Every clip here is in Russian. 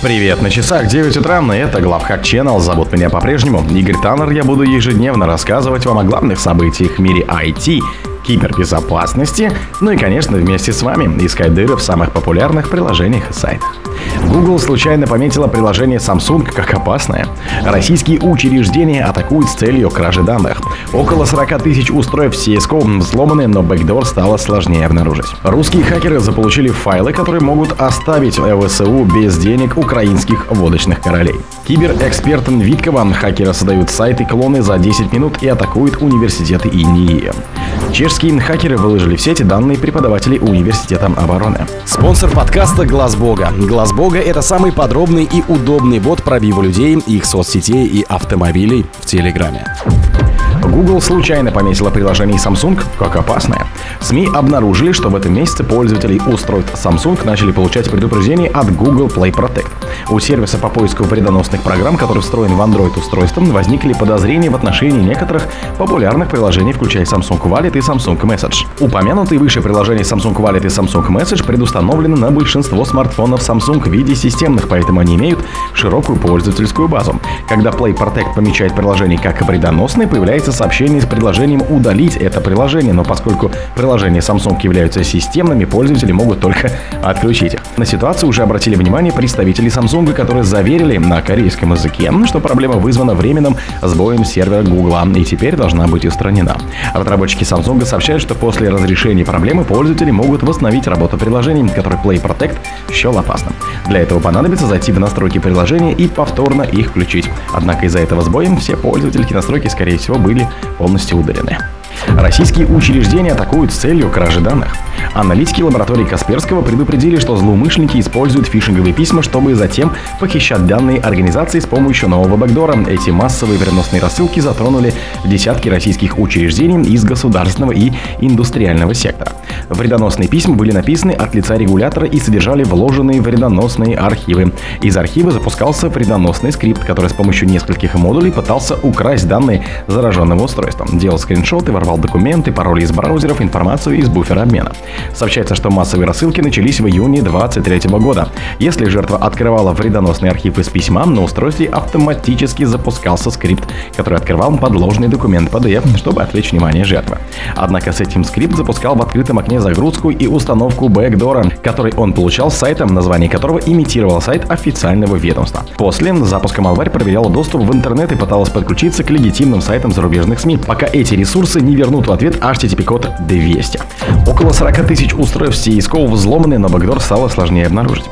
Привет, на часах 9 утра, и это Главхак Channel. Зовут меня по-прежнему Игорь Таннер. Я буду ежедневно рассказывать вам о главных событиях в мире IT, кибербезопасности, ну и, конечно, вместе с вами искать дыры в самых популярных приложениях и сайтах. Google случайно пометила приложение Samsung как опасное. Российские учреждения атакуют с целью кражи данных. Около 40 тысяч устройств CSGO взломаны, но бэкдор стало сложнее обнаружить. Русские хакеры заполучили файлы, которые могут оставить ВСУ без денег украинских водочных королей. Киберэксперт Виткова хакеры создают сайты клоны за 10 минут и атакуют университеты Индии. Чешские хакеры выложили в сети данные преподавателей университета обороны. Спонсор подкаста Глаз Бога. Глаз Бога это самый подробный и удобный бот пробива людей, их соцсетей и автомобилей в Телеграме. Google случайно пометила приложение Samsung как опасное. СМИ обнаружили, что в этом месяце пользователи устройств Samsung начали получать предупреждения от Google Play Protect. У сервиса по поиску вредоносных программ, который встроен в Android-устройство, возникли подозрения в отношении некоторых популярных приложений, включая Samsung Wallet и Samsung Message. Упомянутые выше приложения Samsung Wallet и Samsung Message предустановлены на большинство смартфонов Samsung в виде системных, поэтому они имеют широкую пользовательскую базу. Когда Play Protect помечает приложение как вредоносное, появляется сообщение с предложением удалить это приложение, но поскольку приложения Samsung являются системными, пользователи могут только отключить их. На ситуацию уже обратили внимание представители Samsung, которые заверили на корейском языке, что проблема вызвана временным сбоем сервера Google и теперь должна быть устранена. Разработчики Samsung сообщают, что после разрешения проблемы пользователи могут восстановить работу приложений, которые Play Protect счел опасным. Для этого понадобится зайти в настройки приложения и повторно их включить. Однако из-за этого сбоя все пользователи настройки, скорее всего, были полностью удалены. Российские учреждения атакуют с целью кражи данных. Аналитики лаборатории Касперского предупредили, что злоумышленники используют фишинговые письма, чтобы затем похищать данные организации с помощью нового бэкдора. Эти массовые переносные рассылки затронули десятки российских учреждений из государственного и индустриального сектора. Вредоносные письма были написаны от лица регулятора и содержали вложенные вредоносные архивы. Из архива запускался вредоносный скрипт, который с помощью нескольких модулей пытался украсть данные зараженного устройства. Делал скриншоты, ворвал документы, пароли из браузеров, информацию из буфера обмена. Сообщается, что массовые рассылки начались в июне 2023 года. Если жертва открывала вредоносный архив из письма, на устройстве автоматически запускался скрипт, который открывал подложный документ PDF, чтобы отвлечь внимание жертвы. Однако с этим скрипт запускал в открытом окне загрузку и установку бэкдора, который он получал с сайтом, название которого имитировал сайт официального ведомства. После запуска Malware проверяла доступ в интернет и пыталась подключиться к легитимным сайтам зарубежных СМИ, пока эти ресурсы не вернут в ответ HTTP-код 200. Около 40 тысяч устройств CSGO взломаны, но бэкдор стало сложнее обнаружить.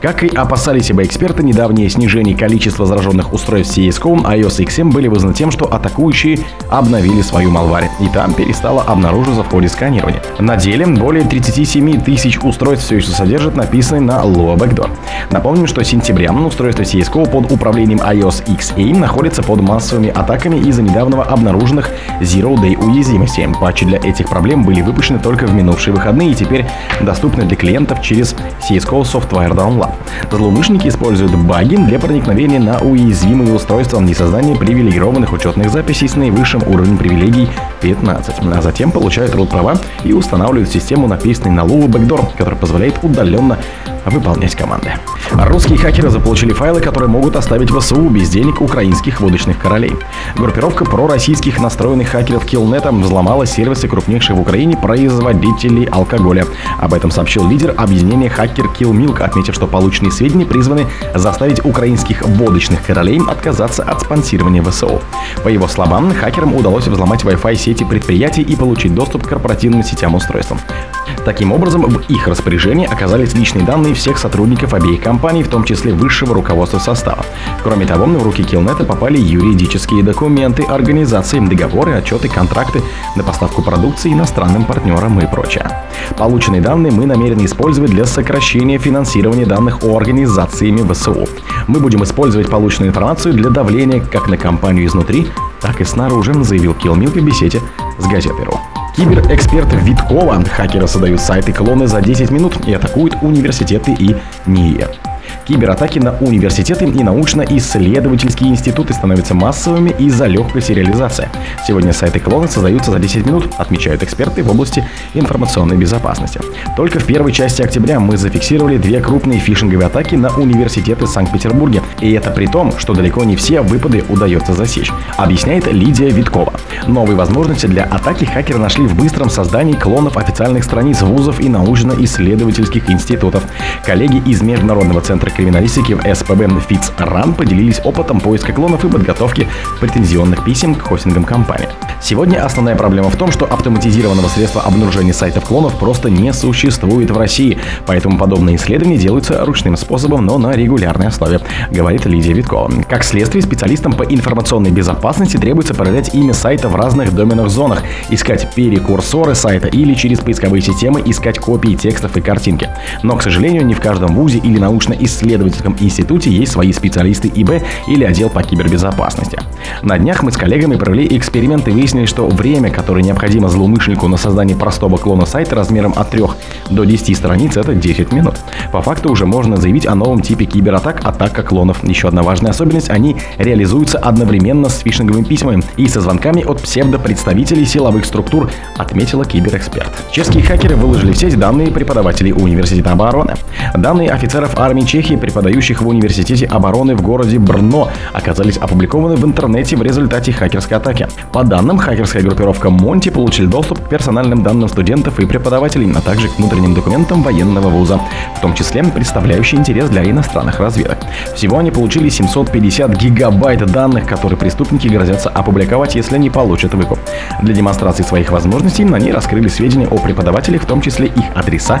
Как и опасались бы эксперты, недавнее снижение количества зараженных устройств CSGO iOS XM были вызваны тем, что атакующие обновили свою малварь, и там перестала обнаруживаться в ходе сканирования. На деле более 37 тысяч устройств все еще содержат написанный на Lua Backdoor. Напомним, что с сентября устройство CSGO под управлением iOS XA находится под массовыми атаками из-за недавнего обнаруженных Zero Day уязвимостей. Патчи для этих проблем были выпущены только в минувшие выходные и теперь доступны для клиентов через CSGO Software Download. Злоумышленники используют баги для проникновения на уязвимые устройства и создания привилегированных учетных записей с наивысшим уровнем привилегий 15, а затем получают root права и устанавливают систему, написанной на Lua Backdoor, который позволяет удаленно выполнять команды. Русские хакеры заполучили файлы, которые могут оставить ВСУ без денег украинских водочных королей. Группировка пророссийских настроенных хакеров Killnet взломала сервисы крупнейших в Украине производителей алкоголя. Об этом сообщил лидер объединения хакер Killmilk, отметив, что полученные сведения призваны заставить украинских водочных королей отказаться от спонсирования ВСУ. По его словам, хакерам удалось взломать Wi-Fi сети предприятий и получить доступ к корпоративным сетям устройствам. Таким образом, в их распоряжении оказались личные данные всех сотрудников обеих компаний, в том числе высшего руководства состава. Кроме того, в руки Килнета попали юридические документы, организации, договоры, отчеты, контракты на поставку продукции иностранным партнерам и прочее. Полученные данные мы намерены использовать для сокращения финансирования данных о организациями ВСУ. Мы будем использовать полученную информацию для давления как на компанию изнутри, так и снаружи, заявил Килмилк в беседе с газетой.ру. Киберэксперт Виткова. Хакеры создают сайты клоны за 10 минут и атакуют университеты и НИИ. Кибератаки на университеты и научно-исследовательские институты становятся массовыми из-за легкой сериализации. Сегодня сайты клона создаются за 10 минут, отмечают эксперты в области информационной безопасности. Только в первой части октября мы зафиксировали две крупные фишинговые атаки на университеты Санкт-Петербурге. И это при том, что далеко не все выпады удается засечь, объясняет Лидия Виткова. Новые возможности для атаки хакеры нашли в быстром создании клонов официальных страниц вузов и научно-исследовательских институтов. Коллеги из Международного центра криминалистики в СПБ ФИЦ-РАН поделились опытом поиска клонов и подготовки претензионных писем к хостингам компании. Сегодня основная проблема в том, что автоматизированного средства обнаружения сайтов клонов просто не существует в России, поэтому подобные исследования делаются ручным способом, но на регулярной основе, говорит Лидия Виткова. Как следствие, специалистам по информационной безопасности требуется проверять имя сайта в разных доменных зонах, искать перекурсоры сайта или через поисковые системы искать копии текстов и картинки. Но, к сожалению, не в каждом вузе или научно-исследовательском институте есть свои специалисты ИБ или отдел по кибербезопасности. На днях мы с коллегами провели эксперимент и выяснили, что время, которое необходимо злоумышленнику на создание простого клона сайта размером от 3 до 10 страниц, это 10 минут. По факту уже можно заявить о новом типе кибератак – атака клонов. Еще одна важная особенность – они реализуются одновременно с фишинговыми письмами и со звонками от псевдопредставителей силовых структур, отметила киберэксперт. Чешские хакеры выложили в сеть данные преподавателей Университета обороны. Данные офицеров армии Чехии, преподающих в Университете обороны в городе Брно, оказались опубликованы в интернете в результате хакерской атаки. По данным, хакерская группировка Монти получили доступ к персональным данным студентов и преподавателей, а также к внутренним документам военного вуза, в том числе представляющий интерес для иностранных разведок. Всего они получили 750 гигабайт данных, которые преступники грозятся опубликовать, если не получат выкуп. Для демонстрации своих возможностей на ней раскрыли сведения о преподавателях, в том числе их адреса